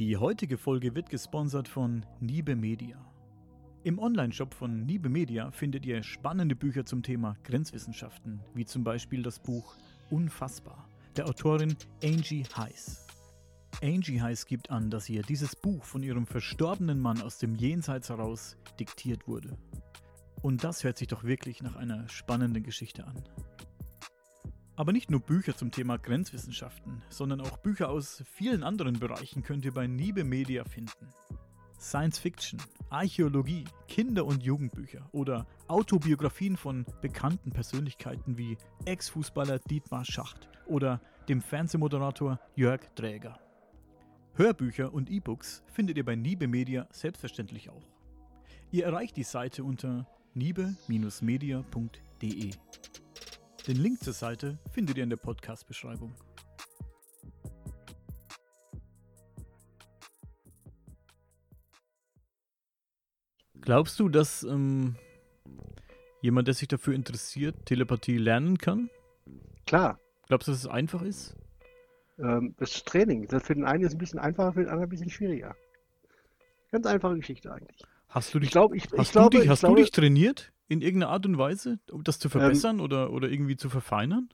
Die heutige Folge wird gesponsert von Niebe Media. Im Onlineshop von Niebe Media findet ihr spannende Bücher zum Thema Grenzwissenschaften, wie zum Beispiel das Buch Unfassbar der Autorin Angie Heiss. Angie Heiss gibt an, dass ihr dieses Buch von ihrem verstorbenen Mann aus dem Jenseits heraus diktiert wurde. Und das hört sich doch wirklich nach einer spannenden Geschichte an. Aber nicht nur Bücher zum Thema Grenzwissenschaften, sondern auch Bücher aus vielen anderen Bereichen könnt ihr bei Niebe Media finden. Science Fiction, Archäologie, Kinder- und Jugendbücher oder Autobiografien von bekannten Persönlichkeiten wie Ex-Fußballer Dietmar Schacht oder dem Fernsehmoderator Jörg Dräger. Hörbücher und E-Books findet ihr bei Niebe Media selbstverständlich auch. Ihr erreicht die Seite unter niebe-media.de. Den Link zur Seite findet ihr in der Podcast-Beschreibung. Glaubst du, dass ähm, jemand, der sich dafür interessiert, Telepathie lernen kann? Klar. Glaubst du, dass es einfach ist? Ähm, das ist Training. Das für den einen ist ein bisschen einfacher, für den anderen ein bisschen schwieriger. Ganz einfache Geschichte eigentlich. Hast du dich, Ich glaube, ich, hast, ich du, glaube, dich, ich hast glaube, du dich trainiert in irgendeiner Art und Weise, um das zu Ähm, verbessern oder, oder irgendwie zu verfeinern?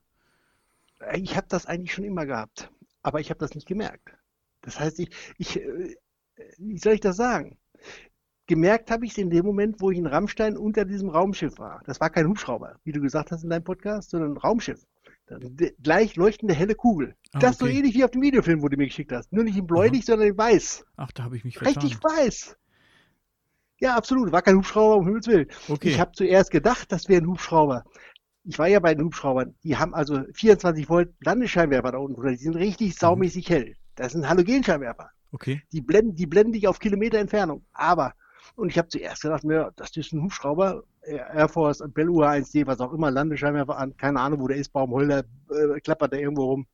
ich habe das eigentlich schon immer gehabt, aber ich habe das nicht gemerkt. Das heißt, ich, ich, äh, wie soll ich das sagen? Gemerkt habe ich es in dem Moment, wo ich in Rammstein unter diesem Raumschiff war. Das war kein Hubschrauber, wie du gesagt hast in deinem Podcast, sondern ein Raumschiff. Gleich leuchtende helle Kugel. Ah, das so okay. ähnlich wie auf dem Videofilm, wo du mir geschickt hast. Nur nicht in bläulich, sondern in weiß. Ach, da habe ich mich vertan. Richtig weiß. Ja, absolut. War kein Hubschrauber, um Himmels Willen. Okay. Ich habe zuerst gedacht, das wäre ein Hubschrauber. Ich war ja bei den Hubschraubern. Die haben also 24 Volt Landesscheinwerfer da unten drunter. Die sind richtig Mhm. saumäßig hell. Das sind Halogenscheinwerfer. okay. Die blenden, die blenden dich auf Kilometer Entfernung. Aber, und ich habe zuerst gedacht, mir, das ist ein Hubschrauber, Air Force, Bell UH-1D, was auch immer, Landesscheinwerfer an, keine Ahnung, wo der ist, Baumholder, äh, klappert der irgendwo rum.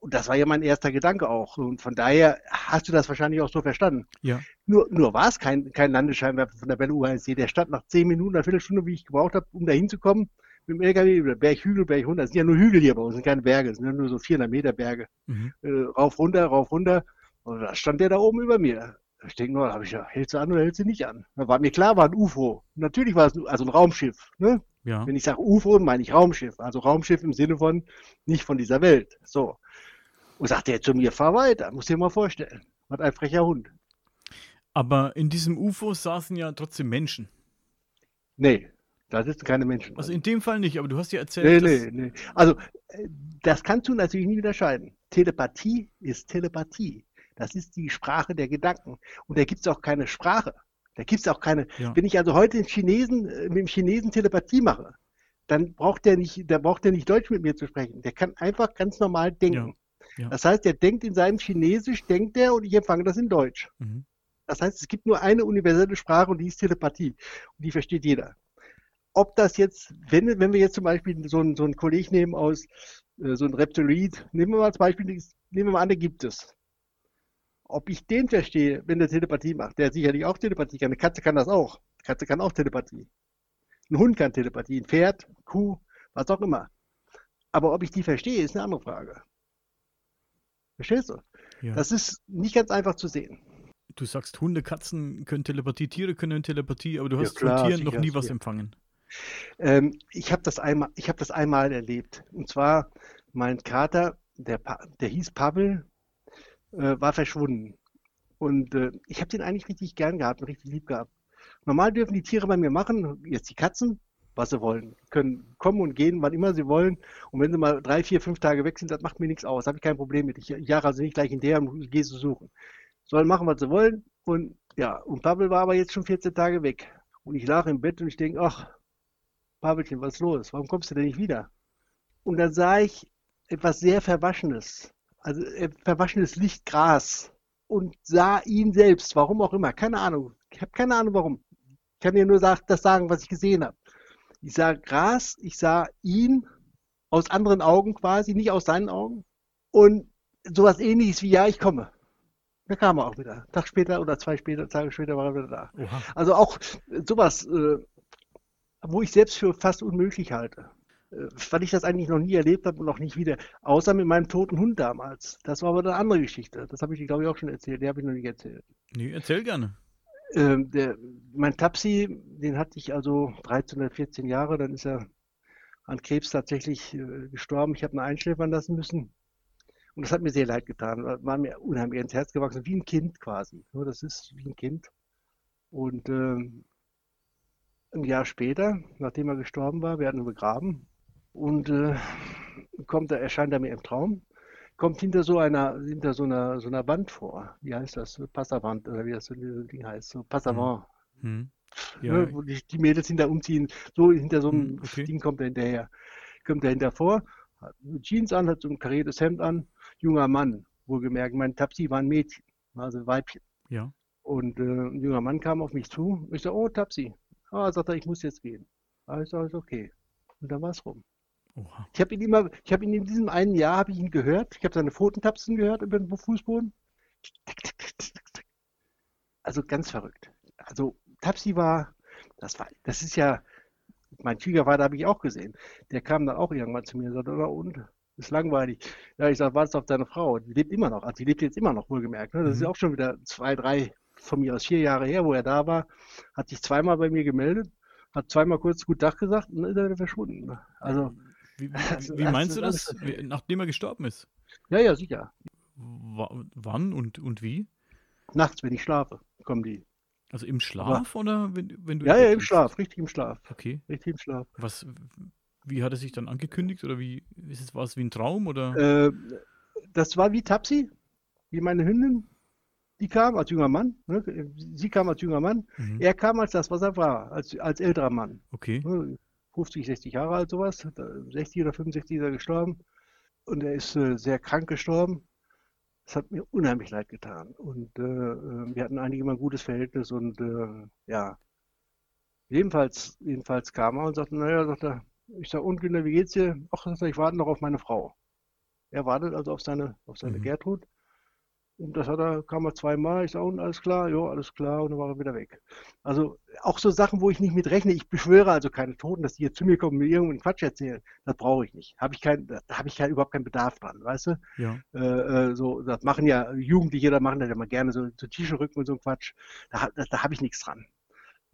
Und das war ja mein erster Gedanke auch. Und von daher hast du das wahrscheinlich auch so verstanden. Ja. Nur, nur war es kein, kein Landesscheinwerfer von der Bell UH-1D. Der stand nach 10 Minuten, einer Viertelstunde, wie ich gebraucht habe, um da hinzukommen, mit dem LKW, über Berg, runter. Das sind ja nur Hügel hier bei uns, sind keine Berge, das sind ja nur so 400 Meter Berge. Mhm. Äh, rauf, runter, rauf, runter. Und da stand der da oben über mir. Ich denke nur, habe ich ja, hältst du an oder hältst du nicht an? Da war mir klar, war ein UFO. Natürlich war es also ein Raumschiff. Ne? Ja. Wenn ich sage UFO, meine ich Raumschiff. Also Raumschiff im Sinne von nicht von dieser Welt. So. Und sagte er zu mir, fahr weiter, muss dir mal vorstellen. Was ein frecher Hund. Aber in diesem UFO saßen ja trotzdem Menschen. Nee, da sitzen keine Menschen. Also in dem Fall nicht, aber du hast ja nee, erzählt, dass, nee, nee. Also, äh, das kannst du natürlich nie unterscheiden. Telepathie ist Telepathie. Das ist die Sprache der Gedanken. Und da gibt es auch keine Sprache. Da gibt es auch keine. Ja. Wenn ich also heute den Chinesen, äh, mit dem Chinesen Telepathie mache, dann braucht der nicht, der braucht der nicht Deutsch mit mir zu sprechen. Der kann einfach ganz normal denken. Ja. Das heißt, der denkt in seinem Chinesisch, denkt er und ich empfange das in Deutsch. Mhm. Das heißt, es gibt nur eine universelle Sprache und die ist Telepathie. Und die versteht jeder. Ob das jetzt, wenn, wenn wir jetzt zum Beispiel so einen, so einen Kollegen nehmen aus, äh, so einen Reptiloid, nehmen wir mal als Beispiel, nehmen wir mal an, der gibt es. Ob ich den verstehe, wenn der Telepathie macht, der sicherlich auch Telepathie kann. Eine Katze kann das auch. Eine Katze kann auch Telepathie. Ein Hund kann Telepathie, ein Pferd, Kuh, was auch immer. Aber ob ich die verstehe, ist eine andere Frage. Verstehst du? Ja. Das ist nicht ganz einfach zu sehen. Du sagst, Hunde, Katzen können Telepathie, Tiere können Telepathie, aber du Ja, hast klar, von Tieren sicher, noch nie was sicher. empfangen. Ähm, ich habe das einmal, ich habe das einmal erlebt. Und zwar mein Kater, der, Pa- der hieß Pavel, äh, war verschwunden. Und äh, ich habe den eigentlich richtig gern gehabt und richtig lieb gehabt. Normal dürfen die Tiere bei mir machen, jetzt die Katzen, was sie wollen. Können kommen und gehen, wann immer sie wollen. Und wenn sie mal drei, vier, fünf Tage weg sind, das macht mir nichts aus. Habe ich kein Problem mit. Ich jage also nicht gleich in der und gehe sie suchen. Sollen machen, was sie wollen. Und ja, und Pavel war aber jetzt schon 14 Tage weg. Und ich lag im Bett und ich denke, ach, Pavelchen, was ist los? Warum kommst du denn nicht wieder? Und dann sah ich etwas sehr Verwaschenes, also äh, verwaschenes Lichtgras und sah ihn selbst, warum auch immer, keine Ahnung. Ich habe keine Ahnung warum. Ich kann dir nur das sagen, was ich gesehen habe. Ich sah Gras, ich sah ihn aus anderen Augen quasi, nicht aus seinen Augen. Und sowas ähnliches wie, ja, ich komme. Da kam er auch wieder. Einen Tag später oder zwei später, Tage später war er wieder da. Oha. Also auch sowas, äh, wo ich selbst für fast unmöglich halte. Äh, weil ich das eigentlich noch nie erlebt habe und noch nicht wieder. Außer mit meinem toten Hund damals. Das war aber eine andere Geschichte. Das habe ich dir, glaube ich, auch schon erzählt. Die habe ich noch nicht erzählt. Nee, erzähl gerne. Ähm, der, mein Tapsi, den hatte ich also 13 oder 14 Jahre. Dann ist er an Krebs tatsächlich äh, gestorben. Ich habe ihn einschläfern lassen müssen. Und das hat mir sehr leid getan. War mir unheimlich ins Herz gewachsen. Wie ein Kind quasi. Nur das ist wie ein Kind. Und ähm, ein Jahr später, nachdem er gestorben war, wir hatten ihn begraben. Und äh, kommt er, erscheint er mir im Traum, kommt hinter so einer, hinter so einer, so einer Wand vor. Wie heißt das? Passavant oder wie das so dieses Ding heißt. So Passavant. Hm. Ne, Ja, wo die, die Mädels hinter umziehen. So hinter so einem Hm, okay. Ding kommt er hinterher. Kommt er hinter vor, hat Jeans an, hat so ein kariertes Hemd an. Junger Mann, wohlgemerkt. Mein Tapsi war ein Mädchen, also ein Weibchen. ja. Und äh, ein junger Mann kam auf mich zu. Ich sage, oh, Tapsi. Ah, sagt er, ich muss jetzt gehen. Ah, ich ist okay. Und dann war es rum. Oha. Ich habe ihn immer, ich habe ihn in diesem einen Jahr, habe ich ihn gehört. Ich habe seine Pfotentapsen gehört über den Fußboden. Also ganz verrückt. Also Tapsi war, das war, das ist ja, mein Schwiegervater habe ich auch gesehen. Der kam dann auch irgendwann zu mir und sagte, na und, ist langweilig. Ja, ich sage, wartest auf deine Frau. Die lebt immer noch. Also die lebt jetzt immer noch, wohlgemerkt. Ne? Das ist Mhm. ja auch schon wieder zwei, drei, von mir aus vier Jahre her, wo er da war. Hat sich zweimal bei mir gemeldet, hat zweimal kurz Gut Tag gesagt und dann ist er wieder verschwunden. ne? Also, Wie, wie, wie meinst du das, nachdem er gestorben ist? ja, ja, sicher. Wa- Wann und, und wie? Nachts, wenn ich schlafe, kommen die. Also im Schlaf oder wenn, wenn du Ja, ja, im liegst? Schlaf, richtig im Schlaf. Okay. Richtig im Schlaf. Was, wie hat er sich dann angekündigt oder wie ist es, war es wie ein Traum oder? Äh, das war wie Tapsi, wie meine Hündin. Die kam als junger Mann. Ne? Sie kam als junger Mann. Mhm. Er kam als das, was er war, als, als älterer Mann. Okay. Ne? 50, 60 Jahre alt, sowas. 60 oder 65 ist er gestorben. Und er ist äh, sehr krank gestorben. Das hat mir unheimlich leid getan. Und äh, äh, wir hatten eigentlich immer ein gutes Verhältnis und äh, ja. Jedenfalls, jedenfalls kam er und sagte, naja, sagt er, ich sag, und Günther, wie geht's dir? Ach, ich warte noch auf meine Frau. Er wartet also auf seine, auf seine Mhm. Gertrud. Und das hat er, kam er zweimal. Ich sage, und alles klar? Ja, alles klar. Und dann war er wieder weg. Also auch so Sachen, wo ich nicht mit rechne. Ich beschwöre also keine Toten, dass die jetzt zu mir kommen und mir irgendeinen Quatsch erzählen. Das brauche ich nicht. Habe ich kein, da habe ich kein, überhaupt keinen Bedarf dran, weißt du? Ja. Äh, äh, so, das machen ja Jugendliche, da machen das ja mal gerne so, so T-Shirt-Rücken und so ein Quatsch. Da, da, da habe ich nichts dran.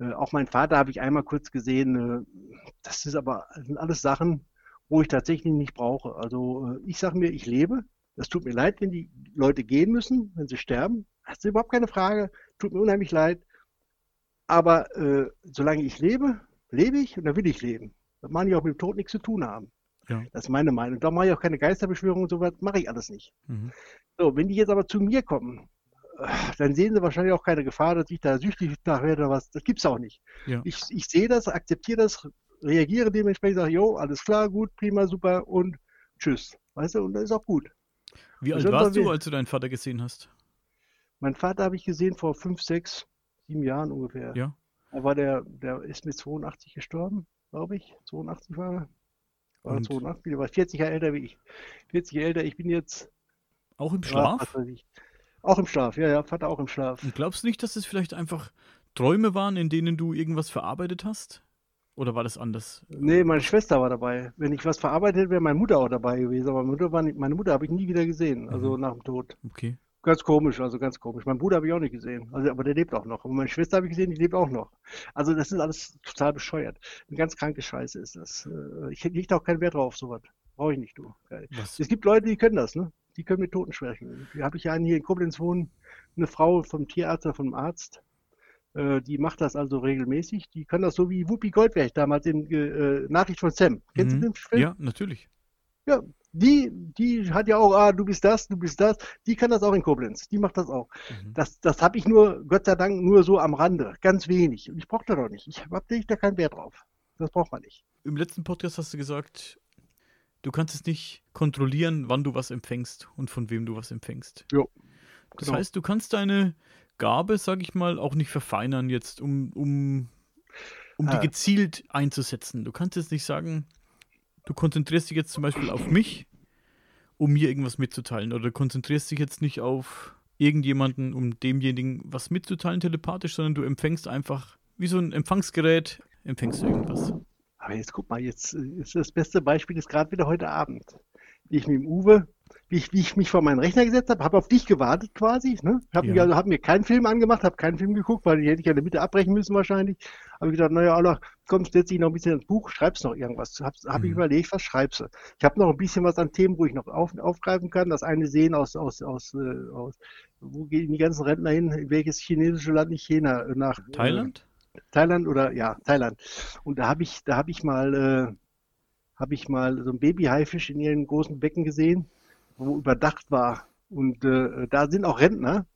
Äh, auch meinen Vater habe ich einmal kurz gesehen. Äh, das ist aber, das sind alles Sachen, wo ich tatsächlich nicht brauche. Also äh, ich sage mir, ich lebe. Das tut mir leid, wenn die Leute gehen müssen, wenn sie sterben. Das ist überhaupt keine Frage. Tut mir unheimlich leid. Aber äh, solange ich lebe, lebe ich und dann will ich leben. Das mag ich auch mit dem Tod nichts zu tun haben. Ja. Das ist meine Meinung. Da mache ich auch keine Geisterbeschwörung und so was, mache ich alles nicht. Mhm. So, wenn die jetzt aber zu mir kommen, dann sehen sie wahrscheinlich auch keine Gefahr, dass ich da süchtig nach werde oder was. Das gibt's auch nicht. Ja. Ich, ich sehe das, akzeptiere das, reagiere dementsprechend, sage, jo, alles klar, gut, prima, super und tschüss. Weißt du, und das ist auch gut. Wie alt warst du, als du deinen Vater gesehen hast? Mein Vater habe ich gesehen vor fünf, sechs, sieben Jahren ungefähr. Ja. Da war der, der ist mit 82 gestorben, glaube ich. 82 war er. War er Und? 82, der war 40 Jahre älter wie ich. 40 Jahre älter, ich bin jetzt. Auch im ja, Schlaf? ich. Auch im Schlaf, ja, ja, Vater auch im Schlaf. Und glaubst du nicht, dass es vielleicht einfach Träume waren, in denen du irgendwas verarbeitet hast? Oder war das anders? Nee, meine Schwester war dabei. Wenn ich was verarbeitet hätte, wäre meine Mutter auch dabei gewesen. Aber meine Mutter, war nicht, meine Mutter habe ich nie wieder gesehen, also Mhm. nach dem Tod. Okay. Ganz komisch, also ganz komisch. Mein Bruder habe ich auch nicht gesehen, also, aber der lebt auch noch. Und meine Schwester habe ich gesehen, die lebt auch noch. Also das ist alles total bescheuert. Eine ganz kranke Scheiße ist das. Äh, ich lege da auch keinen Wert drauf, sowas. Brauche ich nicht, du. Was? Es gibt Leute, die können das, ne? Die können mit Toten sprechen. Hier habe ich einen hier in Koblenz wohnen, eine Frau vom Tierarzt oder vom Arzt, äh, die macht das also regelmäßig. Die kann das so wie Whoopi Goldberg damals in äh, Nachricht von Sam. Kennst mhm. du den Film? Ja, natürlich. Ja, die, die hat ja auch, ah, du bist das, du bist das, die kann das auch in Koblenz, die macht das auch. Mhm. Das, das habe ich nur, Gott sei Dank, nur so am Rande, ganz wenig. Und ich brauche da doch nicht. Ich habe da keinen Wert drauf. Das braucht man nicht. Im letzten Podcast hast du gesagt, du kannst es nicht kontrollieren, wann du was empfängst und von wem du was empfängst. Jo. Das genau. heißt, du kannst deine Gabe, sag ich mal, auch nicht verfeinern jetzt, um, um, um ah. die gezielt einzusetzen. Du kannst jetzt nicht sagen, du konzentrierst dich jetzt zum Beispiel auf mich, um mir irgendwas mitzuteilen. Oder du konzentrierst dich jetzt nicht auf irgendjemanden, um demjenigen was mitzuteilen telepathisch, sondern du empfängst einfach wie so ein Empfangsgerät, empfängst du irgendwas. Aber jetzt guck mal, jetzt ist das beste Beispiel ist gerade wieder heute Abend. Wie ich mit dem Uwe wie ich, wie ich mich vor meinen Rechner gesetzt habe, habe auf dich gewartet quasi. Ne? Habe ja. also, hab mir keinen Film angemacht, habe keinen Film geguckt, weil die hätte ich ja in der Mitte abbrechen müssen wahrscheinlich. Habe gedacht, naja, Allah, komm, setz dich noch ein bisschen ins Buch, schreibst noch irgendwas. Habe hab mhm. ich überlegt, was schreibst du? Ich habe noch ein bisschen was an Themen, wo ich noch auf, aufgreifen kann. Das eine sehen aus, aus, aus, äh, aus wo gehen die ganzen Rentner hin? In welches chinesische Land? Nicht China, nach äh, Thailand? Äh, Thailand oder ja, Thailand. Und da habe ich, da habe ich mal, äh, habe ich mal so ein Babyhaifisch in ihren großen Becken gesehen wo überdacht war. Und äh, da sind auch Rentner.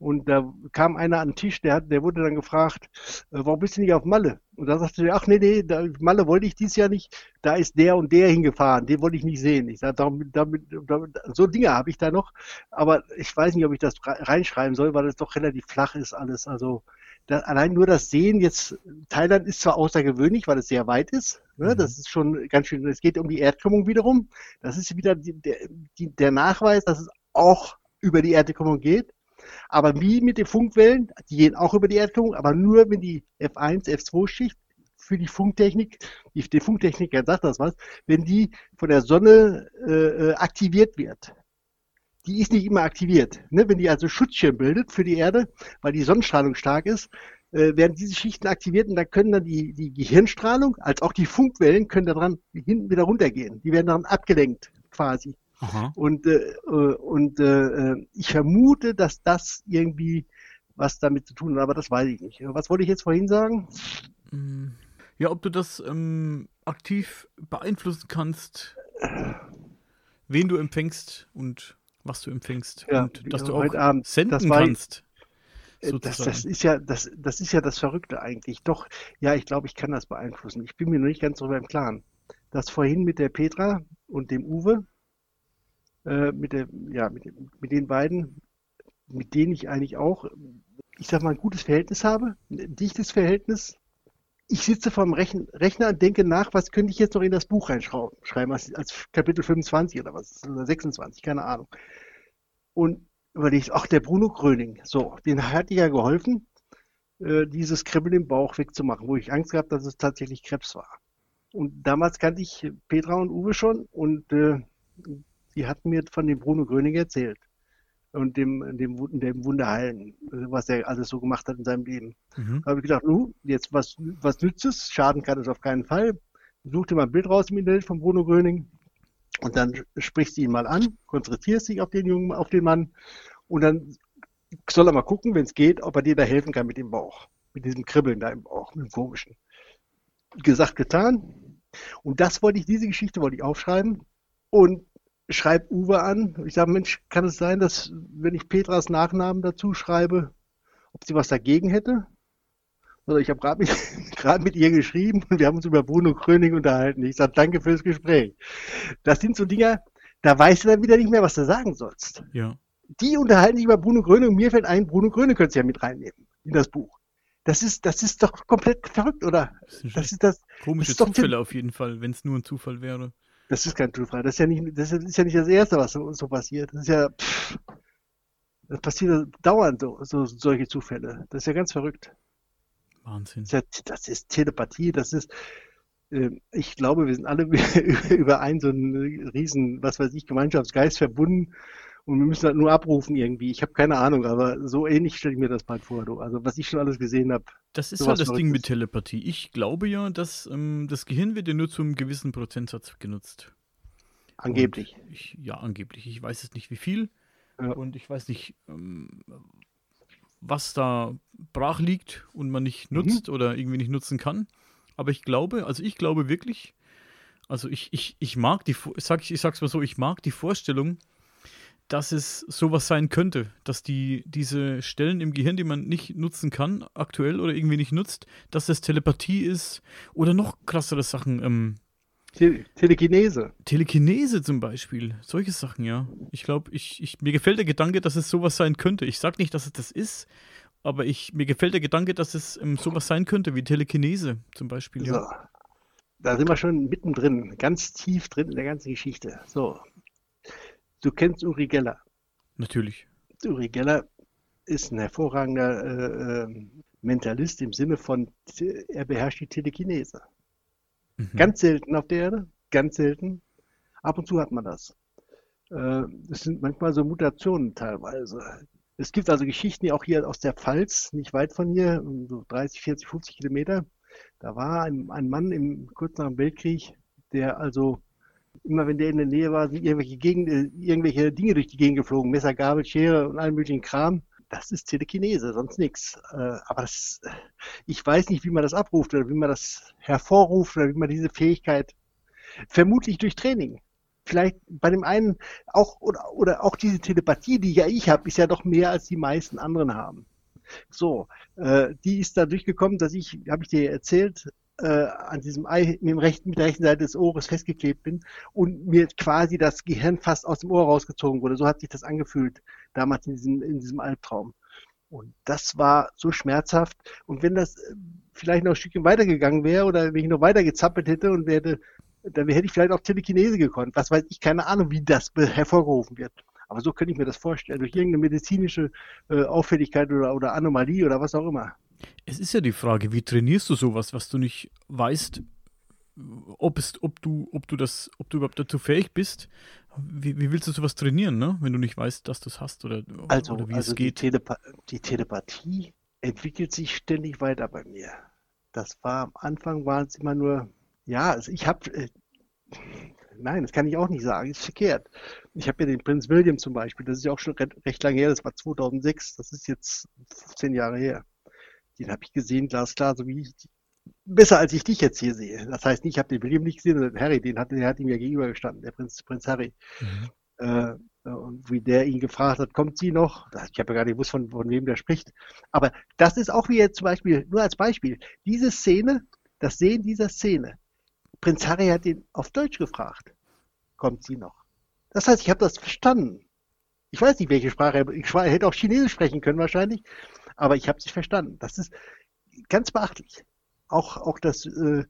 Und da kam einer an den Tisch, der, der wurde dann gefragt, äh, warum bist du nicht auf Malle? Und da sagte er, ach nee, nee, da, Malle wollte ich dies Jahr nicht, da ist der und der hingefahren, den wollte ich nicht sehen. Ich sage, damit, damit, damit, so Dinge habe ich da noch, aber ich weiß nicht, ob ich das reinschreiben soll, weil es doch relativ flach ist alles. Also allein nur das Sehen jetzt, Thailand ist zwar außergewöhnlich, weil es sehr weit ist, ne, mhm. das ist schon ganz schön, es geht um die Erdkrümmung wiederum, das ist wieder die, der, die, der Nachweis, dass es auch über die Erdkrümmung geht, aber wie mit den Funkwellen, die gehen auch über die Erdkrümmung, aber nur wenn die F1, F2-Schicht für die Funktechnik, die, die Funktechniker sagt das was, wenn die von der Sonne äh, äh aktiviert wird die ist nicht immer aktiviert. Ne? Wenn die also Schutzschirm bildet für die Erde, weil die Sonnenstrahlung stark ist, äh, werden diese Schichten aktiviert und dann können dann die, die Gehirnstrahlung als auch die Funkwellen können daran hinten wieder runtergehen. Die werden daran abgelenkt quasi. Aha. Und, äh, äh und äh, ich vermute, dass das irgendwie was damit zu tun hat, aber das weiß ich nicht. Was wollte ich jetzt vorhin sagen? Ja, ob du das ähm, aktiv beeinflussen kannst, wen du empfängst und was du empfängst ja, und dass du auch Abend, senden war, kannst. Äh, das, das, ist ja, das, das ist ja das Verrückte eigentlich. Doch, ja, ich glaube, ich kann das beeinflussen. Ich bin mir noch nicht ganz darüber im Klaren. Das vorhin mit der Petra und dem Uwe, äh, mit, der, ja, mit, mit den beiden, mit denen ich eigentlich auch, ich sag mal, ein gutes Verhältnis habe, ein dichtes Verhältnis, ich sitze vor dem Rechner und denke nach, was könnte ich jetzt noch in das Buch reinschreiben, als, als Kapitel 25 oder was, oder 26, keine Ahnung. Und überlege, ach, der Bruno Gröning, so, den hat ja geholfen, äh, dieses Kribbeln im Bauch wegzumachen, wo ich Angst gehabt, dass es tatsächlich Krebs war. Und damals kannte ich Petra und Uwe schon und äh, die hatten mir von dem Bruno Gröning erzählt und dem, dem, dem Wunderheilen, was er alles so gemacht hat in seinem Leben. Mhm. Da habe ich gedacht, nu, jetzt was, was nützt es? Schaden kann es auf keinen Fall. Such dir mal ein Bild raus im Internet von Bruno Gröning und dann sprichst du ihn mal an, konzentrierst dich auf den Jungen, auf den Mann und dann soll er mal gucken, wenn es geht, ob er dir da helfen kann mit dem Bauch, mit diesem Kribbeln da im Bauch, mit dem komischen. Gesagt, getan. Und das wollte ich, diese Geschichte wollte ich aufschreiben. Und schreibe Uwe an. Ich sage, Mensch, kann es sein, dass wenn ich Petras Nachnamen dazu schreibe, ob sie was dagegen hätte? Also ich habe gerade mit, mit ihr geschrieben und wir haben uns über Bruno Kröning unterhalten. Ich sage, danke fürs Gespräch. Das sind so Dinge, da weißt du dann wieder nicht mehr, was du sagen sollst. Ja. Die unterhalten sich über Bruno Gröning und mir fällt ein, Bruno Gröning könntest du ja mit reinnehmen in das Buch. Das ist, das ist doch komplett verrückt, oder? Das, das ist das. Komische das ist Zufälle auf jeden Fall, wenn es nur ein Zufall wäre. Das ist kein Zufall. Das ist ja nicht das, ist ja nicht das Erste, was so, so passiert. Das ist ja, pff, das passiert dauernd so, so, solche Zufälle. Das ist ja ganz verrückt. Wahnsinn. Das ist, ja, das ist Telepathie, das ist, äh, ich glaube, wir sind alle über einen so einen riesen, was weiß ich, Gemeinschaftsgeist verbunden Und wir müssen das nur abrufen irgendwie. Ich habe keine Ahnung, aber so ähnlich stelle ich mir das bald vor. Du. Also was ich schon alles gesehen habe. Das ist halt das Ding mit Telepathie. Ich glaube ja, dass ähm, das Gehirn wird ja nur zu einem gewissen Prozentsatz genutzt. Angeblich. Ich, ja, angeblich. Ich weiß es nicht, wie viel. Ja. Und ich weiß nicht, ähm, was da brach liegt und man nicht mhm. nutzt mhm. oder irgendwie nicht nutzen kann. Aber ich glaube, also ich glaube wirklich, also ich, ich, ich mag die, sag ich, ich sag's mal so, ich mag die Vorstellung, dass es sowas sein könnte, dass die, diese Stellen im Gehirn, die man nicht nutzen kann, aktuell oder irgendwie nicht nutzt, dass das Telepathie ist oder noch krassere Sachen, ähm, Te Telekinese. Telekinese zum Beispiel. Solche Sachen, ja. Ich glaube, ich, ich, mir gefällt der Gedanke, dass es sowas sein könnte. Ich sage nicht, dass es das ist, aber ich, mir gefällt der Gedanke, dass es ähm, sowas sein könnte, wie Telekinese zum Beispiel. Ja. So. Da sind wir schon mittendrin, ganz tief drin in der ganzen Geschichte. So. Du kennst Uri Geller. Natürlich. Uri Geller ist ein hervorragender äh, äh, Mentalist im Sinne von, er beherrscht die Telekinese. Mhm. Ganz selten auf der Erde, ganz selten. Ab und zu hat man das. Äh, es sind manchmal so Mutationen teilweise. Es gibt also Geschichten, die auch hier aus der Pfalz, nicht weit von hier, so 30, 40, 50 Kilometer. Da war ein, ein Mann im, kurz nach dem Weltkrieg, der also immer wenn der in der Nähe war, sind irgendwelche, Gegend, äh, irgendwelche Dinge durch die Gegend geflogen, Messer, Gabel, Schere und allen möglichen Kram das ist Telekinese, sonst nichts. Äh, aber das, ich weiß nicht, wie man das abruft oder wie man das hervorruft oder wie man diese Fähigkeit, vermutlich durch Training. Vielleicht bei dem einen auch, oder, oder auch diese Telepathie, die ja ich habe, ist ja doch mehr als die meisten anderen haben. So, äh, die ist da durchgekommen, dass ich, habe ich dir erzählt, äh, an diesem Ei mit, dem rechten, mit der rechten Seite des Ohres festgeklebt bin und mir quasi das Gehirn fast aus dem Ohr rausgezogen wurde. So hat sich das angefühlt damals in diesem, in diesem Albtraum. Und das war so schmerzhaft. Und wenn das äh, vielleicht noch ein Stückchen weitergegangen wäre oder wenn ich noch weiter gezappelt hätte und werde, dann hätte ich vielleicht auch Telekinese gekonnt. Was weiß ich, keine Ahnung, wie das hervorgerufen wird. Aber so könnte ich mir das vorstellen, durch irgendeine medizinische äh, Auffälligkeit oder, oder Anomalie oder was auch immer. Es ist ja die Frage, wie trainierst du sowas, was du nicht weißt, ob, es, ob, du, ob, du das, ob du überhaupt dazu fähig bist. Wie, wie willst du sowas trainieren, ne? wenn du nicht weißt, dass du es hast oder, also, oder wie also es geht? Die, Telepa die Telepathie entwickelt sich ständig weiter bei mir. Das war am Anfang waren es immer nur, ja, also ich habe, äh, nein, das kann ich auch nicht sagen, ist verkehrt. Ich habe ja den Prinz William zum Beispiel, das ist ja auch schon recht, recht lange her, das war 2006, das ist jetzt 15 Jahre her. Den habe ich gesehen, glasklar, so wie ich, besser als ich dich jetzt hier sehe. Das heißt nicht, ich habe den William nicht gesehen, sondern Harry, den hat, der hat ihm ja gegenübergestanden, der Prinz, Prinz Harry. Mhm. Äh, und wie der ihn gefragt hat, kommt sie noch? Ich habe ja gar nicht gewusst, von, von wem der spricht. Aber das ist auch wie jetzt zum Beispiel, nur als Beispiel, diese Szene, das Sehen dieser Szene. Prinz Harry hat ihn auf Deutsch gefragt, kommt sie noch? Das heißt, ich habe das verstanden. Ich weiß nicht, welche Sprache er, ich hätte auch Chinesisch sprechen können wahrscheinlich, aber ich habe es verstanden. Das ist ganz beachtlich. Auch, auch das, äh,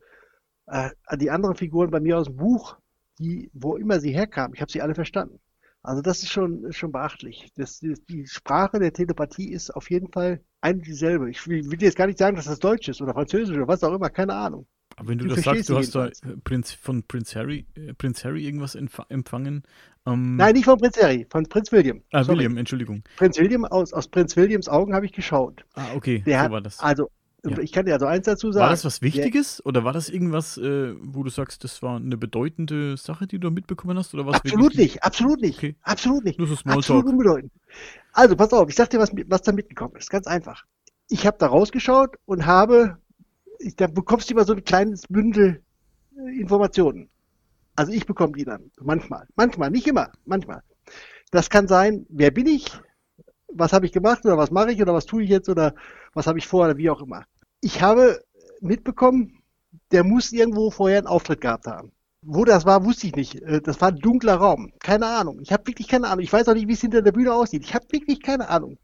äh, die anderen Figuren bei mir aus dem Buch, die, wo immer sie herkamen, ich habe sie alle verstanden. Also das ist schon, schon beachtlich. Das, die, die Sprache der Telepathie ist auf jeden Fall eine dieselbe. Ich will, will jetzt gar nicht sagen, dass das Deutsch ist oder Französisch oder was auch immer, keine Ahnung. Aber wenn du, du das sagst, du hast da Prinz, von Prinz Harry, äh, Prinz Harry irgendwas empfangen. Ähm Nein, nicht von Prinz Harry, von Prinz William. Ah, Sorry. William, Entschuldigung. Prinz William, aus, aus Prinz Williams Augen habe ich geschaut. Ah, okay, Der so hat, war das. Also, ja. ich kann dir also eins dazu sagen. War das was Wichtiges der, oder war das irgendwas, äh, wo du sagst, das war eine bedeutende Sache, die du mitbekommen hast? Oder was absolut nicht, absolut nicht, okay. absolut nicht. Nur so absolut unbedeutend. Also, pass auf, ich sag dir, was, was da mitgekommen ist. Ganz einfach. Ich habe da rausgeschaut und habe da bekommst du immer so ein kleines Bündel äh, Informationen. Also ich bekomme die dann manchmal. Manchmal, nicht immer, manchmal. Das kann sein, wer bin ich, was habe ich gemacht oder was mache ich oder was tue ich jetzt oder was habe ich vor oder wie auch immer. Ich habe mitbekommen, der muss irgendwo vorher einen Auftritt gehabt haben. Wo das war, wusste ich nicht. Äh, das war ein dunkler Raum. Keine Ahnung. Ich habe wirklich keine Ahnung. Ich weiß auch nicht, wie es hinter der Bühne aussieht. Ich habe wirklich keine Ahnung.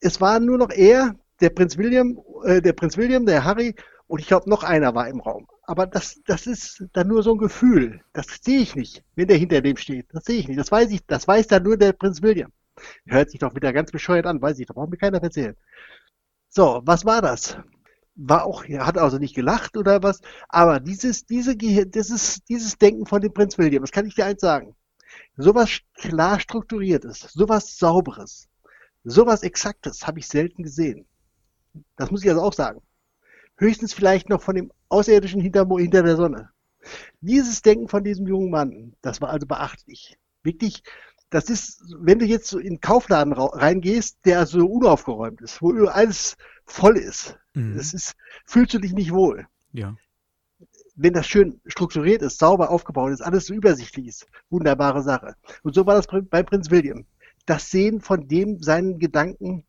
Es war nur noch er, der Prinz William, äh, der Prinz William, der Harry und ich glaube, noch einer war im Raum. Aber das, das ist dann nur so ein Gefühl. Das sehe ich nicht, wenn der hinter dem steht. Das sehe ich nicht. Das weiß ich, das weiß dann nur der Prinz William. Hört sich doch wieder ganz bescheuert an, weiß ich, da braucht mir keiner erzählen. So, was war das? War auch, er hat also nicht gelacht oder was, aber dieses, diese, dieses, dieses Denken von dem Prinz William, das kann ich dir eins sagen. Sowas klar strukturiertes, sowas sauberes, sowas exaktes habe ich selten gesehen. Das muss ich also auch sagen. Höchstens vielleicht noch von dem Außerirdischen hinter, hinter der Sonne. Dieses Denken von diesem jungen Mann, das war also beachtlich. Wirklich, das ist, wenn du jetzt so in den Kaufladen reingehst, der so unaufgeräumt ist, wo alles voll ist, mhm. das ist, fühlst du dich nicht wohl. Ja. Wenn das schön strukturiert ist, sauber aufgebaut ist, alles so übersichtlich ist, wunderbare Sache. Und so war das bei Prinz William. Das Sehen von dem, seinen Gedanken,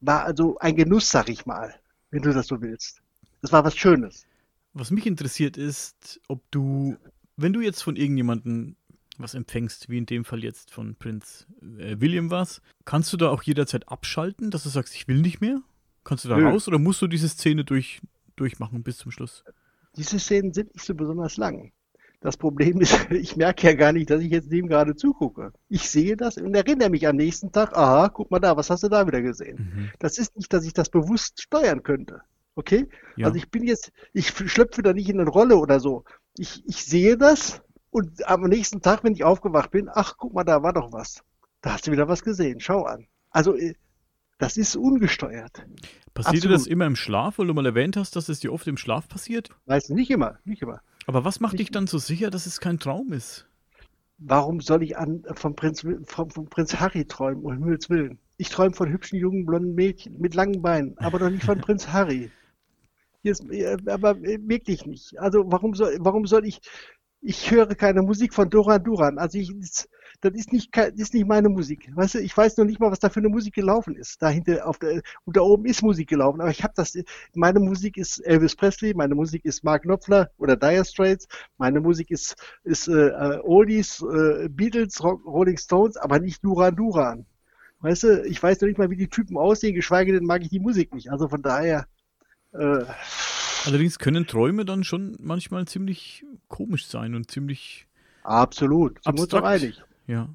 war also ein Genuss, sag ich mal, wenn du das so willst. Das war was Schönes. Was mich interessiert ist, ob du, wenn du jetzt von irgendjemandem was empfängst, wie in dem Fall jetzt von Prinz äh, William was, kannst du da auch jederzeit abschalten, dass du sagst, ich will nicht mehr? Kannst du da Nö. raus oder musst du diese Szene durch, durchmachen bis zum Schluss? Diese Szenen sind nicht so besonders lang. Das Problem ist, ich merke ja gar nicht, dass ich jetzt dem gerade zugucke. Ich sehe das und erinnere mich am nächsten Tag, aha, guck mal da, was hast du da wieder gesehen? Mhm. Das ist nicht, dass ich das bewusst steuern könnte. Okay? Ja. Also ich bin jetzt, ich schlüpfe da nicht in eine Rolle oder so. Ich, ich sehe das und am nächsten Tag, wenn ich aufgewacht bin, ach, guck mal, da war doch was. Da hast du wieder was gesehen. Schau an. Also, äh, das ist ungesteuert. Passiert dir das immer im Schlaf, weil du mal erwähnt hast, dass es dir oft im Schlaf passiert? Weißt du, nicht immer, nicht immer. Aber was macht nicht dich dann so sicher, dass es kein Traum ist? Warum soll ich an, vom, Prinz, vom, vom Prinz Harry träumen, um Himmels Willen? Ich träume von hübschen, jungen, blonden Mädchen mit langen Beinen, aber doch nicht von Prinz Harry. Jetzt, aber wirklich nicht. Also warum soll, warum soll ich, ich höre keine Musik von Duran Duran. Also ich, das ist nicht, das ist nicht meine Musik. Weißt du, ich weiß noch nicht mal, was da für eine Musik gelaufen ist. Dahinter auf der, und da oben ist Musik gelaufen. Aber ich habe das, meine Musik ist Elvis Presley, meine Musik ist Mark Knopfler oder Dire Straits, meine Musik ist, ist äh, Oldies, äh, Beatles, Rolling Stones, aber nicht Duran Duran. Weißt du, ich weiß noch nicht mal, wie die Typen aussehen, geschweige denn mag ich die Musik nicht. Also von daher, äh, Allerdings können Träume dann schon manchmal ziemlich komisch sein und ziemlich. Absolut, wir uns doch einig. Ja,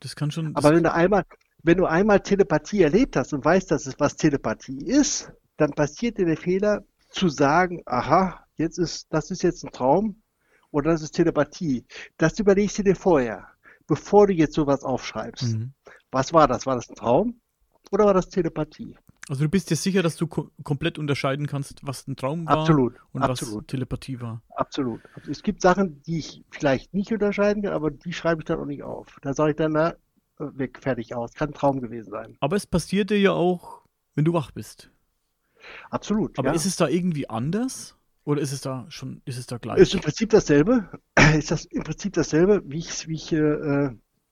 das kann schon. Aber wenn du einmal, wenn du einmal Telepathie erlebt hast und weißt, dass es was Telepathie ist, dann passiert dir der Fehler zu sagen, aha, jetzt ist, das ist jetzt ein Traum oder das ist Telepathie. Das überlegst du dir vorher, bevor du jetzt sowas aufschreibst. Mhm. Was war das? War das ein Traum oder war das Telepathie? Also du bist dir sicher, dass du ko komplett unterscheiden kannst, was ein Traum war absolut, und absolut. was Telepathie war. Absolut. Es gibt Sachen, die ich vielleicht nicht unterscheiden kann, aber die schreibe ich dann auch nicht auf. Da sage ich dann, na, weg, fertig aus. Kann ein Traum gewesen sein. Aber es passiert dir ja auch, wenn du wach bist. Absolut. Aber ja. ist es da irgendwie anders? Oder ist es da schon, ist es da gleich? Ist im Prinzip dasselbe. Ist das im Prinzip dasselbe, wie ich, wie ich äh,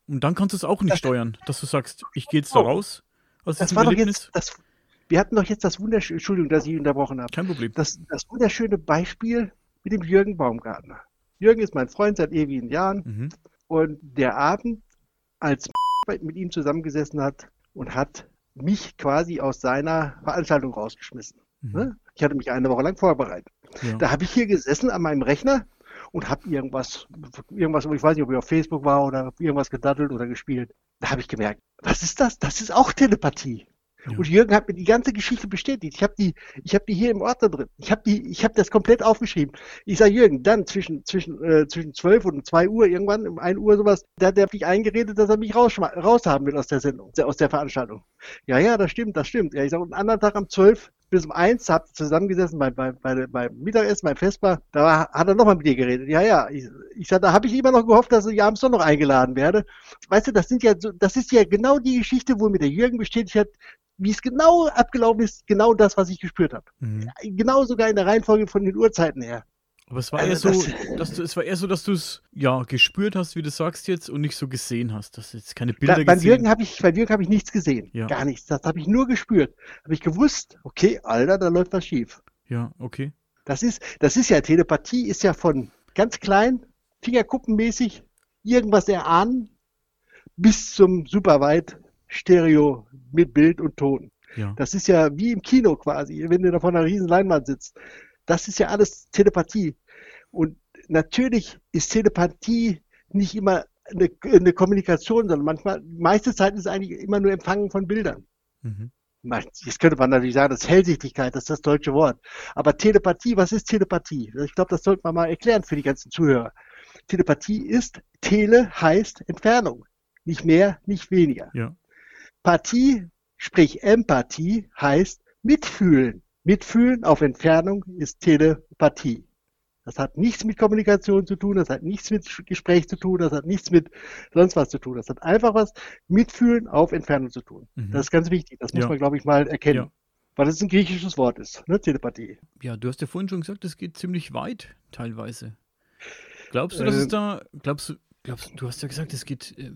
Und dann kannst du es auch nicht steuern, dass du sagst, ich gehe jetzt da raus. Was das war doch jetzt, das, wir hatten doch jetzt das wunderschöne, Entschuldigung, dass ich unterbrochen habe. Kein Problem. Das, das wunderschöne Beispiel mit dem Jürgen Baumgartner. Jürgen ist mein Freund seit ewigen Jahren mhm. und der Abend, als mit ihm zusammengesessen hat und hat mich quasi aus seiner Veranstaltung rausgeschmissen. Mhm. Ne? Ich hatte mich eine Woche lang vorbereitet. Ja. Da habe ich hier gesessen an meinem Rechner und habe irgendwas, irgendwas, ich weiß nicht, ob ich auf Facebook war oder irgendwas gedattelt oder gespielt. Da habe ich gemerkt, was ist das? Das ist auch Telepathie. Ja. Und Jürgen hat mir die ganze Geschichte bestätigt. Ich habe die, ich habe die hier im Ordner drin. Ich habe die, ich habe das komplett aufgeschrieben. Ich sage Jürgen, dann zwischen zwischen äh, zwischen 12 und 2 Uhr irgendwann um 1 Uhr sowas, da hat er mich eingeredet, dass er mich raus raushaben will aus der Sendung, aus der Veranstaltung. Ja, ja, das stimmt, das stimmt. Ja, ich sage, einen anderen Tag um 12 bis um eins habt ihr zusammengesessen beim, beim, beim, beim Mittagessen, beim Festbar. Da hat er nochmal mit dir geredet. Ja, ja. Ich, ich sag, da habe ich immer noch gehofft, dass ich abends doch noch eingeladen werde. Weißt du, das sind ja so, das ist ja genau die Geschichte, wo mir der Jürgen bestätigt hat, wie es genau abgelaufen ist, genau das, was ich gespürt habe. Mhm. Genau sogar in der Reihenfolge von den Uhrzeiten her. Aber es war also eher so, dass du, es war eher so, dass du es ja gespürt hast, wie du sagst jetzt, und nicht so gesehen hast, dass jetzt keine Bilder da, beim. Jürgen habe ich, bei Jürgen habe ich nichts gesehen, ja. gar nichts. Das habe ich nur gespürt. Habe ich gewusst, okay, Alter, da läuft was schief. Ja, okay. Das ist, das ist ja Telepathie, ist ja von ganz klein, Fingerkuppenmäßig, irgendwas erahnen, bis zum super weit Stereo mit Bild und Ton. Ja. Das ist ja wie im Kino quasi, wenn du da vor einer riesen Leinwand sitzt. Das ist ja alles Telepathie. Und natürlich ist Telepathie nicht immer eine, eine Kommunikation, sondern manchmal, meiste Zeit ist es eigentlich immer nur Empfangen von Bildern. Mhm. Jetzt könnte man natürlich sagen, das ist Hellsichtigkeit, das ist das deutsche Wort. Aber Telepathie, was ist Telepathie? Ich glaube, das sollte man mal erklären für die ganzen Zuhörer. Telepathie ist, Tele heißt Entfernung. Nicht mehr, nicht weniger. Ja. Pathie, sprich Empathie, heißt mitfühlen. Mitfühlen auf Entfernung ist Telepathie. Das hat nichts mit Kommunikation zu tun, das hat nichts mit Gespräch zu tun, das hat nichts mit sonst was zu tun. Das hat einfach was mitfühlen auf Entfernung zu tun. Mhm. Das ist ganz wichtig. Das muss Ja. man, glaube ich, mal erkennen. Ja. Weil es ein griechisches Wort ist, ne? Telepathie. Ja, du hast ja vorhin schon gesagt, es geht ziemlich weit, teilweise. Glaubst du, dass es Ähm. da, glaubst du, glaubst du, hast ja gesagt, es geht äh,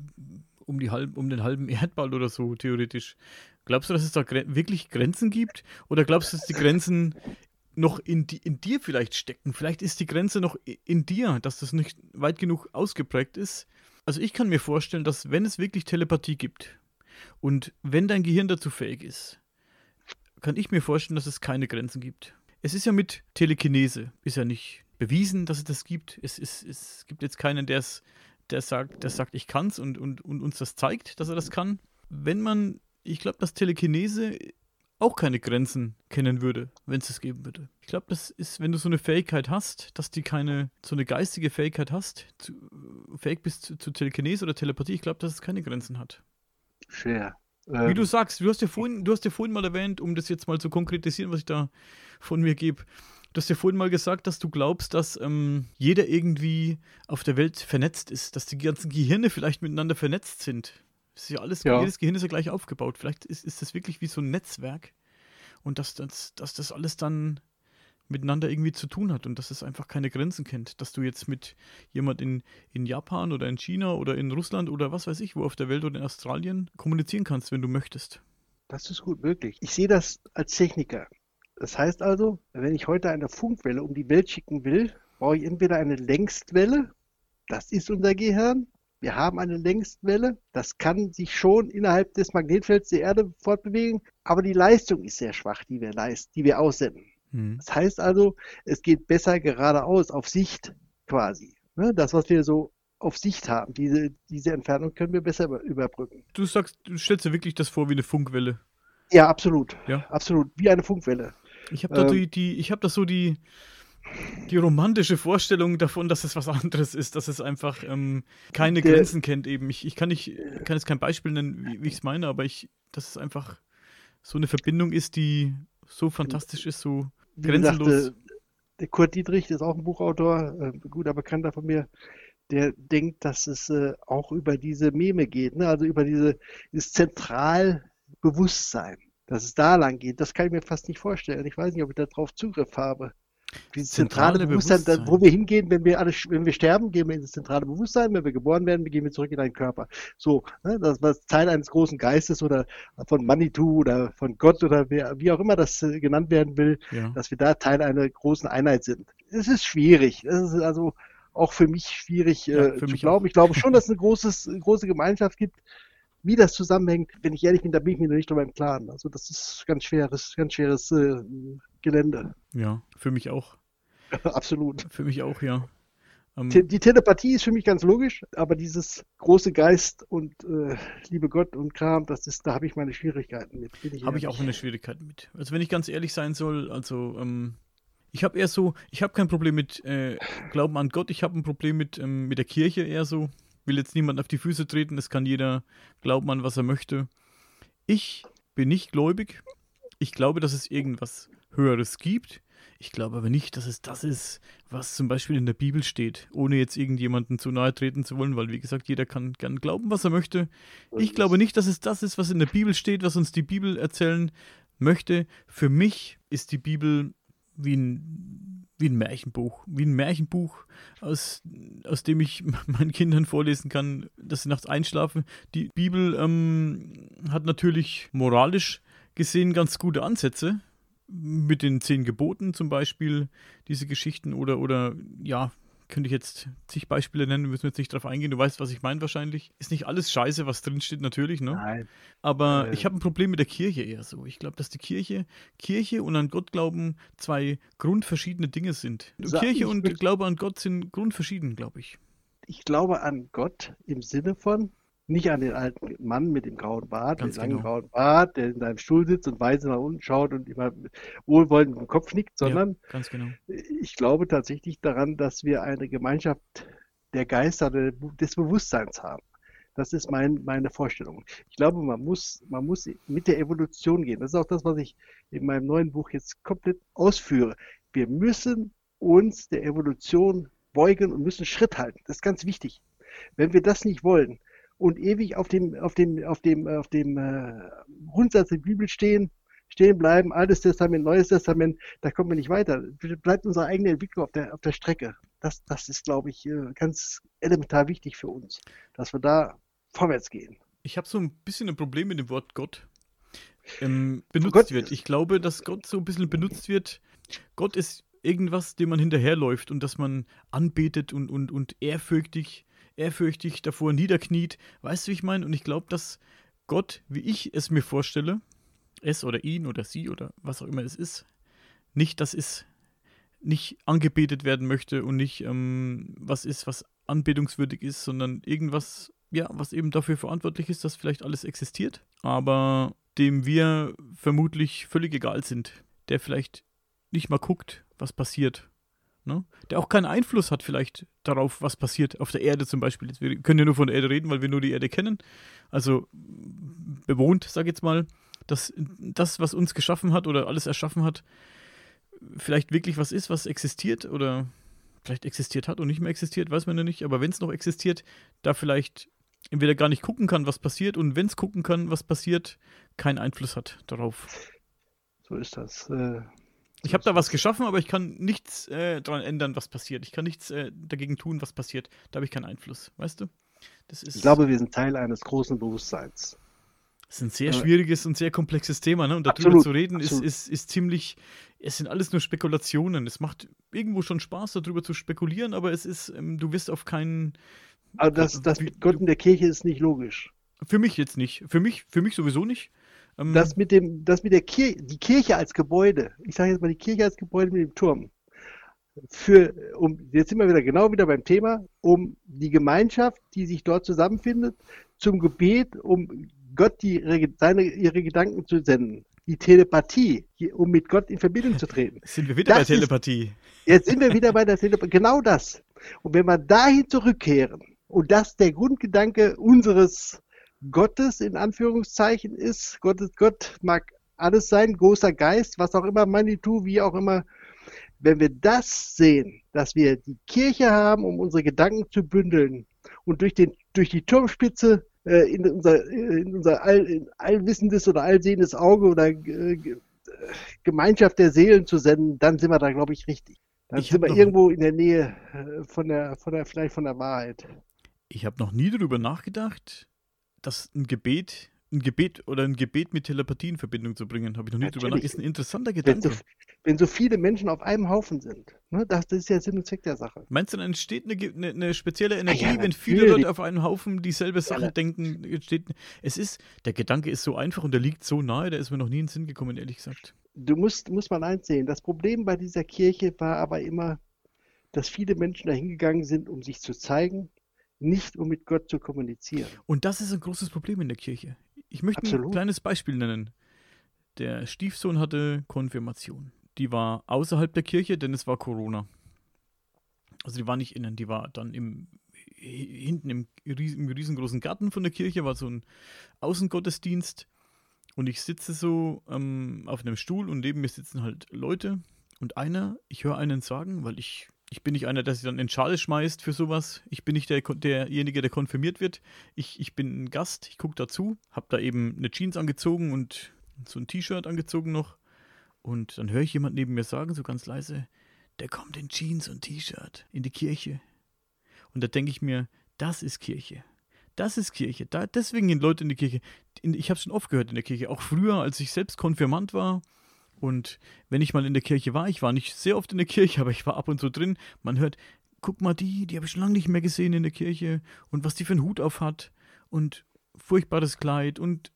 um, die halb, um den halben Erdball oder so, theoretisch. Glaubst du, dass es da gre wirklich Grenzen gibt? Oder glaubst du, dass die Grenzen noch in, die, in dir vielleicht stecken? Vielleicht ist die Grenze noch in dir, dass das nicht weit genug ausgeprägt ist. Also ich kann mir vorstellen, dass wenn es wirklich Telepathie gibt und wenn dein Gehirn dazu fähig ist, kann ich mir vorstellen, dass es keine Grenzen gibt. Es ist ja mit Telekinese, ist ja nicht bewiesen, dass es das gibt. Es, ist, es gibt jetzt keinen, der es, der sagt, der sagt, ich kann's und, und, und uns das zeigt, dass er das kann. Wenn man, ich glaube, dass Telekinese auch keine Grenzen kennen würde, wenn es es geben würde. Ich glaube, das ist, wenn du so eine Fähigkeit hast, dass die keine, so eine geistige Fähigkeit hast, zu, fähig bist zu, zu Telekinese oder Telepathie, ich glaube, dass es keine Grenzen hat. Schwer. Wie Ähm, du sagst, du hast ja vorhin, du hast ja vorhin mal erwähnt, um das jetzt mal zu konkretisieren, was ich da von mir gebe. Du hast ja vorhin mal gesagt, dass du glaubst, dass ähm, jeder irgendwie auf der Welt vernetzt ist, dass die ganzen Gehirne vielleicht miteinander vernetzt sind. Das ist ja alles, Ja. jedes Gehirn ist ja gleich aufgebaut. Vielleicht ist, ist das wirklich wie so ein Netzwerk und dass das, dass das alles dann miteinander irgendwie zu tun hat und dass es einfach keine Grenzen kennt. Dass du jetzt mit jemand in, in Japan oder in China oder in Russland oder was weiß ich, wo auf der Welt oder in Australien kommunizieren kannst, wenn du möchtest. Das ist gut möglich. Ich sehe das als Techniker. Das heißt also, wenn ich heute eine Funkwelle um die Welt schicken will, brauche ich entweder eine Längstwelle, das ist unser Gehirn. Wir haben eine Längstwelle, das kann sich schon innerhalb des Magnetfelds der Erde fortbewegen, aber die Leistung ist sehr schwach, die wir leisten, die wir aussenden. Hm. Das heißt also, es geht besser geradeaus, auf Sicht quasi. Ne, Das, was wir so auf Sicht haben, diese, diese Entfernung können wir besser über- überbrücken. Du sagst, du stellst dir wirklich das vor wie eine Funkwelle. Ja, absolut. Ja. Absolut. Wie eine Funkwelle. Ich habe da Ähm. die, die, ich habe da so die, die romantische Vorstellung davon, dass es was anderes ist, dass es einfach ähm, keine Der- Grenzen kennt eben. Ich, ich kann nicht, kann jetzt kein Beispiel nennen, wie, wie ich es meine, aber ich, dass es einfach so eine Verbindung ist, die so fantastisch ist, so Wie gesagt, grenzenlos. äh, der Kurt Dietrich, ist auch ein Buchautor, äh, ein guter Bekannter von mir, der denkt, dass es äh, auch über diese Meme geht, ne? also über diese, dieses Zentralbewusstsein, dass es da lang geht. Das kann ich mir fast nicht vorstellen. Ich weiß nicht, ob ich darauf Zugriff habe. Dieses zentrale, Zentrale Bewusstsein, da, wo Bewusstsein. wir hingehen, wenn wir alle, wenn wir sterben, gehen wir ins zentrale Bewusstsein. Wenn wir geboren werden, gehen wir zurück in einen Körper. So, ne? das war Teil eines großen Geistes oder von Manitou oder von Gott oder wer, wie auch immer das äh, genannt werden will ja. dass wir da Teil einer großen Einheit sind. Es ist schwierig. Es ist also auch für mich schwierig Ja, äh, für zu mich glauben. auch. Ich glaube schon, dass es eine großes, eine große Gemeinschaft gibt. Wie das zusammenhängt, wenn ich ehrlich bin, da bin ich mir noch nicht drüber im Klaren. Also das ist ganz schweres, ganz schweres äh, Gelände. ja, für mich auch. Absolut. Für mich auch, ja. Ähm, Te die Telepathie ist für mich ganz logisch, aber dieses große Geist und äh, liebe Gott und Kram, das ist, da habe ich meine Schwierigkeiten mit. Habe ich auch eine Schwierigkeit mit. Also wenn ich ganz ehrlich sein soll, also ähm, ich habe eher so, ich habe kein Problem mit äh, Glauben an Gott, ich habe ein Problem mit, ähm, mit der Kirche eher so. Will jetzt niemand auf die Füße treten, es kann jeder glauben an, was er möchte. Ich bin nicht gläubig. Ich glaube, dass es irgendwas Höheres gibt. Ich glaube aber nicht, dass es das ist, was zum Beispiel in der Bibel steht, ohne jetzt irgendjemanden zu nahe treten zu wollen, weil wie gesagt, jeder kann gern glauben, was er möchte. Ich glaube nicht, dass es das ist, was in der Bibel steht, was uns die Bibel erzählen möchte. Für mich ist die Bibel wie ein, wie ein Märchenbuch. Wie ein Märchenbuch, aus, aus dem ich meinen Kindern vorlesen kann, dass sie nachts einschlafen. Die Bibel ähm, hat natürlich moralisch gesehen ganz gute Ansätze. Mit den zehn Geboten zum Beispiel, diese Geschichten oder, oder ja, könnte ich jetzt zig Beispiele nennen, müssen wir jetzt nicht drauf eingehen. Du weißt, was ich meine wahrscheinlich. Ist nicht alles scheiße, was drinsteht, natürlich, ne? Nein. Aber Äh. ich habe ein Problem mit der Kirche eher so. Ich glaube, dass die Kirche, Kirche und an Gott glauben zwei grundverschiedene Dinge sind. Sa- Kirche und Glaube an Gott sind grundverschieden, glaube ich. ich glaube an Gott im Sinne von, nicht an den alten Mann mit dem grauen Bart, Ganz dem langen genau. grauen Bart, der in seinem Stuhl sitzt und weise nach unten schaut und immer wohlwollend mit dem Kopf nickt, sondern ja, ganz genau. ich glaube tatsächlich daran, dass wir eine Gemeinschaft der Geister des Bewusstseins haben. Das ist mein, meine Vorstellung. Ich glaube, man muss, man muss mit der Evolution gehen. Das ist auch das, was ich in meinem neuen Buch jetzt komplett ausführe. Wir müssen uns der Evolution beugen und müssen Schritt halten. Das ist ganz wichtig. Wenn wir das nicht wollen und ewig auf dem, auf dem, auf dem, auf dem äh, Grundsatz der Bibel stehen, stehen bleiben, Altes Testament, Neues Testament, da kommen wir nicht weiter. Bleibt unsere eigene Entwicklung auf der, auf der Strecke. Das, das ist, glaube ich, äh, ganz elementar wichtig für uns, dass wir da vorwärts gehen. Ich habe so ein bisschen ein Problem mit dem Wort Gott. Ähm, benutzt Gott wird. Ich glaube, dass Gott so ein bisschen benutzt wird. Gott ist irgendwas, dem man hinterherläuft und dass man anbetet und, und, und ehrfürchtig, ehrfürchtig davor niederkniet. Weißt du, wie ich meine? Und ich glaube, dass Gott, wie ich es mir vorstelle, es oder ihn oder sie oder was auch immer es ist, nicht das ist, nicht angebetet werden möchte und nicht ähm, was ist, was anbetungswürdig ist, sondern irgendwas, ja, was eben dafür verantwortlich ist, dass vielleicht alles existiert, aber dem wir vermutlich völlig egal sind, der vielleicht nicht mal guckt, was passiert. Ne? Der auch keinen Einfluss hat vielleicht darauf, was passiert auf der Erde zum Beispiel. Wir können ja nur von der Erde reden, weil wir nur die Erde kennen. Also bewohnt, sag ich jetzt mal, dass das, was uns geschaffen hat oder alles erschaffen hat, vielleicht wirklich was ist, was existiert oder vielleicht existiert hat und nicht mehr existiert, weiß man ja nicht. Aber wenn es noch existiert, da vielleicht entweder gar nicht gucken kann, was passiert und wenn es gucken kann, was passiert, keinen Einfluss hat darauf. So ist das. Äh, ich habe da was geschaffen, aber ich kann nichts äh, daran ändern, was passiert. Ich kann nichts äh, dagegen tun, was passiert. Da habe ich keinen Einfluss, weißt du? Das ist, ich glaube, wir sind Teil eines großen Bewusstseins. Das ist ein sehr schwieriges und sehr komplexes Thema, ne? Und darüber absolut, zu reden ist, ist, ist ziemlich, es sind alles nur Spekulationen. Es macht irgendwo schon Spaß, darüber zu spekulieren, aber es ist, ähm, du wirst auf keinen. Aber das, das mit Gott in der Kirche ist nicht logisch. Für mich jetzt nicht. Für mich, für mich sowieso nicht. Ähm, das mit dem, das mit der Kirche, die Kirche als Gebäude, ich sage jetzt mal die Kirche als Gebäude mit dem Turm, für, um, jetzt sind wir wieder genau wieder beim Thema, um die Gemeinschaft, die sich dort zusammenfindet, zum Gebet, um Gott die, seine, ihre Gedanken zu senden. Die Telepathie, um mit Gott in Verbindung zu treten. Sind wir wieder das bei Telepathie? Ist, jetzt sind wir wieder bei der Telepathie. Genau das. Und wenn wir dahin zurückkehren und das der Grundgedanke unseres Gottes in Anführungszeichen ist. Gottes Gott mag alles sein, großer Geist, was auch immer, Manitou, wie auch immer. Wenn wir das sehen, dass wir die Kirche haben, um unsere Gedanken zu bündeln und durch, den, durch die Turmspitze äh, in unser, in unser all, in allwissendes oder allsehendes Auge oder äh, Gemeinschaft der Seelen zu senden, dann sind wir da, glaube ich, richtig. Dann ich sind wir irgendwo in der Nähe äh, von der, von der, vielleicht von der Wahrheit. Ich habe noch nie darüber nachgedacht, dass ein Gebet, ein Gebet oder ein Gebet mit Telepathie in Verbindung zu bringen, habe ich noch nie drüber nachgedacht. Ist ein interessanter Gedanke. Wenn so, wenn so, viele Menschen auf einem Haufen sind, ne, das, das, ist ja Sinn und Zweck der Sache. Meinst du, dann entsteht eine, eine, eine spezielle Energie, ja, ja, wenn viele Leute auf einem Haufen dieselbe Sache ja, denken? Entsteht, es ist, der Gedanke ist so einfach und der liegt so nahe, der ist mir noch nie in den Sinn gekommen, ehrlich gesagt. Du musst, musst mal eins sehen. Das Problem bei dieser Kirche war aber immer, dass viele Menschen dahin gegangen sind, um sich zu zeigen, nicht um mit Gott zu kommunizieren. Und das ist ein großes Problem in der Kirche. Ich möchte Absolut. ein kleines Beispiel nennen. Der Stiefsohn hatte Konfirmation. Die war außerhalb der Kirche, denn es war Corona. Also die war nicht innen, die war dann im hinten im, im riesengroßen Garten von der Kirche, war so ein Außengottesdienst. Und ich sitze so ähm, auf einem Stuhl und neben mir sitzen halt Leute. Und einer, ich höre einen sagen, weil ich ich bin nicht einer, der sich dann in Schale schmeißt für sowas. Ich bin nicht der, derjenige, der konfirmiert wird. Ich, ich bin ein Gast, ich gucke dazu, habe da eben eine Jeans angezogen und so ein T-Shirt angezogen noch. Und dann höre ich jemand neben mir sagen, so ganz leise, der kommt in Jeans und T-Shirt in die Kirche. Und da denke ich mir, das ist Kirche. Das ist Kirche. Da, deswegen gehen Leute in die Kirche. Ich habe es schon oft gehört in der Kirche. Auch früher, als ich selbst Konfirmant war, und wenn ich mal in der Kirche war, ich war nicht sehr oft in der Kirche, aber ich war ab und zu drin, man hört, guck mal die, die habe ich schon lange nicht mehr gesehen in der Kirche und was die für einen Hut auf hat und furchtbares Kleid und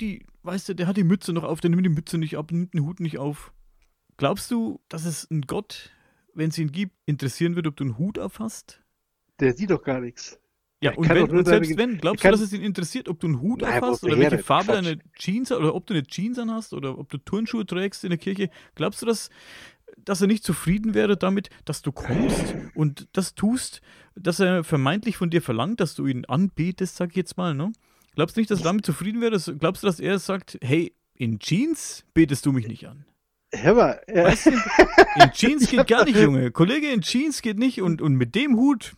die, weißt du, der hat die Mütze noch auf, der nimmt die Mütze nicht ab, nimmt den Hut nicht auf. Glaubst du, dass es einen Gott, wenn es ihn gibt, interessieren wird, ob du einen Hut auf hast? Der sieht doch gar nichts. Ja, und, wenn, und selbst wenn, glaubst du, dass es ihn interessiert, ob du einen Hut Nein, hast oder welche Farbe deine Jeans oder ob du eine Jeans an hast oder ob du Turnschuhe trägst in der Kirche? Glaubst du, dass dass er nicht zufrieden wäre damit, dass du kommst und das tust, dass er vermeintlich von dir verlangt, dass du ihn anbetest, sag ich jetzt mal, ne? Glaubst du nicht, dass er damit zufrieden wäre? Glaubst du, dass er sagt, hey, in Jeans betest du mich nicht an? Hör mal. Äh. Weißt du, in Jeans geht gar nicht, Junge. Kollege, in Jeans geht nicht und, und mit dem Hut.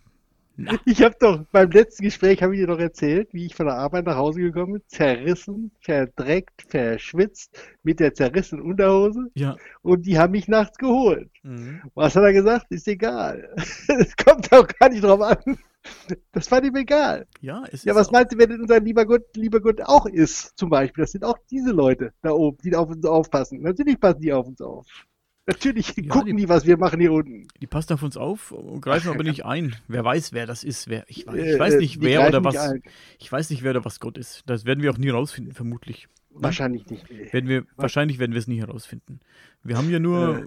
Ich habe doch beim letzten Gespräch habe ich dir doch erzählt, wie ich von der Arbeit nach Hause gekommen bin, zerrissen, verdreckt, verschwitzt mit der zerrissenen Unterhose. Ja. Und die haben mich nachts geholt. Mhm. Was hat er gesagt? Ist egal. Es kommt auch gar nicht drauf an. Das war ihm egal. Ja, es ja was meinst du, wenn unser lieber Gott, lieber Gott auch ist, zum Beispiel? Das sind auch diese Leute da oben, die auf uns aufpassen. Natürlich passen die auf uns auf. Natürlich ja, gucken die, die, was wir machen hier unten. Die passen auf uns auf und greifen aber nicht ein. Wer weiß, wer das ist. Wer, ich, weiß, ich weiß nicht, wer oder was. Ich weiß nicht, wer oder was Gott ist. Das werden wir auch nie rausfinden, vermutlich. Wahrscheinlich nicht. Werden wir, wahrscheinlich werden wir es nie herausfinden. Wir haben ja nur äh,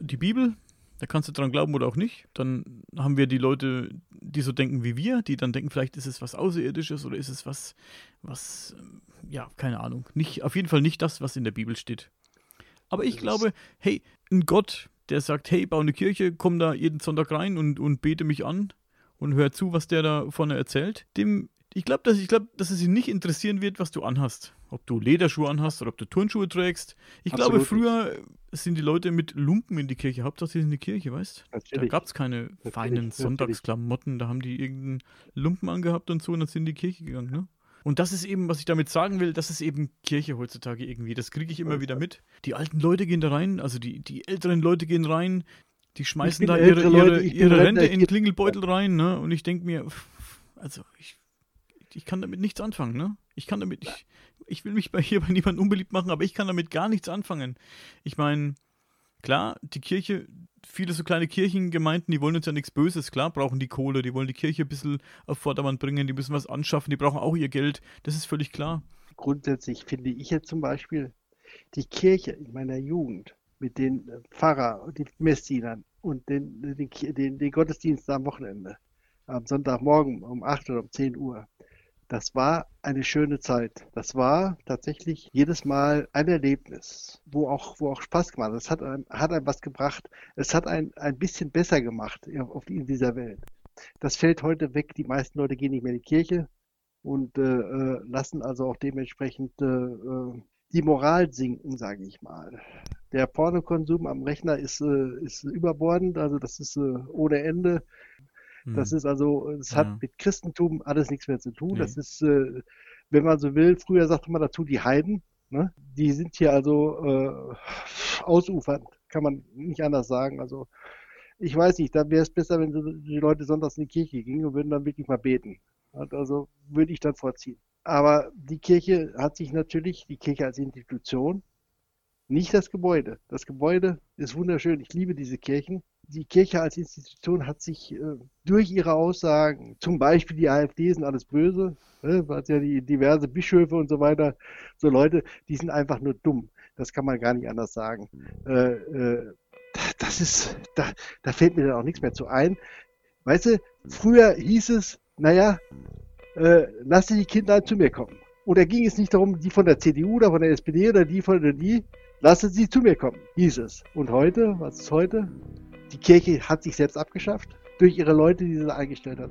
die Bibel, da kannst du dran glauben oder auch nicht. Dann haben wir die Leute, die so denken wie wir, die dann denken, vielleicht ist es was Außerirdisches oder ist es was, was, ja, keine Ahnung. Nicht, auf jeden Fall nicht das, was in der Bibel steht. Aber ich glaube, hey, ein Gott, der sagt, hey, bau eine Kirche, komm da jeden Sonntag rein und, und bete mich an und hör zu, was der da vorne erzählt, dem, ich glaube, dass, glaub, dass es ihn nicht interessieren wird, was du anhast. Ob du Lederschuhe anhast oder ob du Turnschuhe trägst. Ich Absolut. glaube, früher sind die Leute mit Lumpen in die Kirche. Hauptsache, sie sind in die Kirche, weißt du? Da gab es keine natürlich, feinen Sonntagsklamotten. Da haben die irgendeinen Lumpen angehabt und so und dann sind in die Kirche gegangen, ne? Und das ist eben, was ich damit sagen will, das ist eben Kirche heutzutage irgendwie. Das kriege ich immer wieder mit. Die alten Leute gehen da rein, also die, die älteren Leute gehen rein, die schmeißen da ihre, Leute, ihre, Rente in den Klingelbeutel rein, ne? Und ich denke mir, also ich, ich kann damit nichts anfangen, ne? Ich kann damit, ich, ich will mich bei hier bei niemandem unbeliebt machen, aber ich kann damit gar nichts anfangen. Ich meine, klar, die Kirche, viele so kleine Kirchengemeinden, die wollen uns ja nichts Böses, klar, brauchen die Kohle, die wollen die Kirche ein bisschen auf Vordermann bringen, die müssen was anschaffen, die brauchen auch ihr Geld, das ist völlig klar. Grundsätzlich finde ich jetzt zum Beispiel die Kirche in meiner Jugend mit den äh, Pfarrer und den Messdienern und den, den, den, den Gottesdienst am Wochenende, am Sonntagmorgen um 8 oder um 10 Uhr, das war eine schöne Zeit. Das war tatsächlich jedes Mal ein Erlebnis, wo auch, wo auch Spaß gemacht hat. Es hat einem, hat einem was gebracht. Es hat ein, ein bisschen besser gemacht in dieser Welt. Das fällt heute weg. Die meisten Leute gehen nicht mehr in die Kirche und äh, äh lassen also auch dementsprechend äh, äh, die Moral sinken, sage ich mal. Der Pornokonsum am Rechner ist, äh, ist überbordend, also das ist äh, ohne Ende. Das hm. ist also, es hat ja. mit Christentum alles nichts mehr zu tun. Nee. Das ist, äh, wenn man so will, früher sagte man dazu die Heiden. Ne? Die sind hier also äh, ausufernd, kann man nicht anders sagen. Also ich weiß nicht, da wäre es besser, wenn die Leute sonntags in die Kirche gingen und würden dann wirklich mal beten. Also würde ich dann vorziehen. Aber die Kirche hat sich natürlich, die Kirche als Institution, nicht das Gebäude. Das Gebäude ist wunderschön. Ich liebe diese Kirchen die Kirche als Institution hat sich äh, durch ihre Aussagen, zum Beispiel die AfD sind alles böse, ne, was ja die diverse Bischöfe und so weiter, so Leute, die sind einfach nur dumm. Das kann man gar nicht anders sagen. Äh, äh, das ist, da, da fällt mir dann auch nichts mehr zu ein. Weißt du, früher hieß es, naja, äh, lasse die Kinder zu mir kommen. Oder ging es nicht darum, die von der CDU oder von der SPD oder die von der die, lasse sie zu mir kommen, hieß es. Und heute, was ist heute? Die Kirche hat sich selbst abgeschafft durch ihre Leute, die sie eingestellt hat.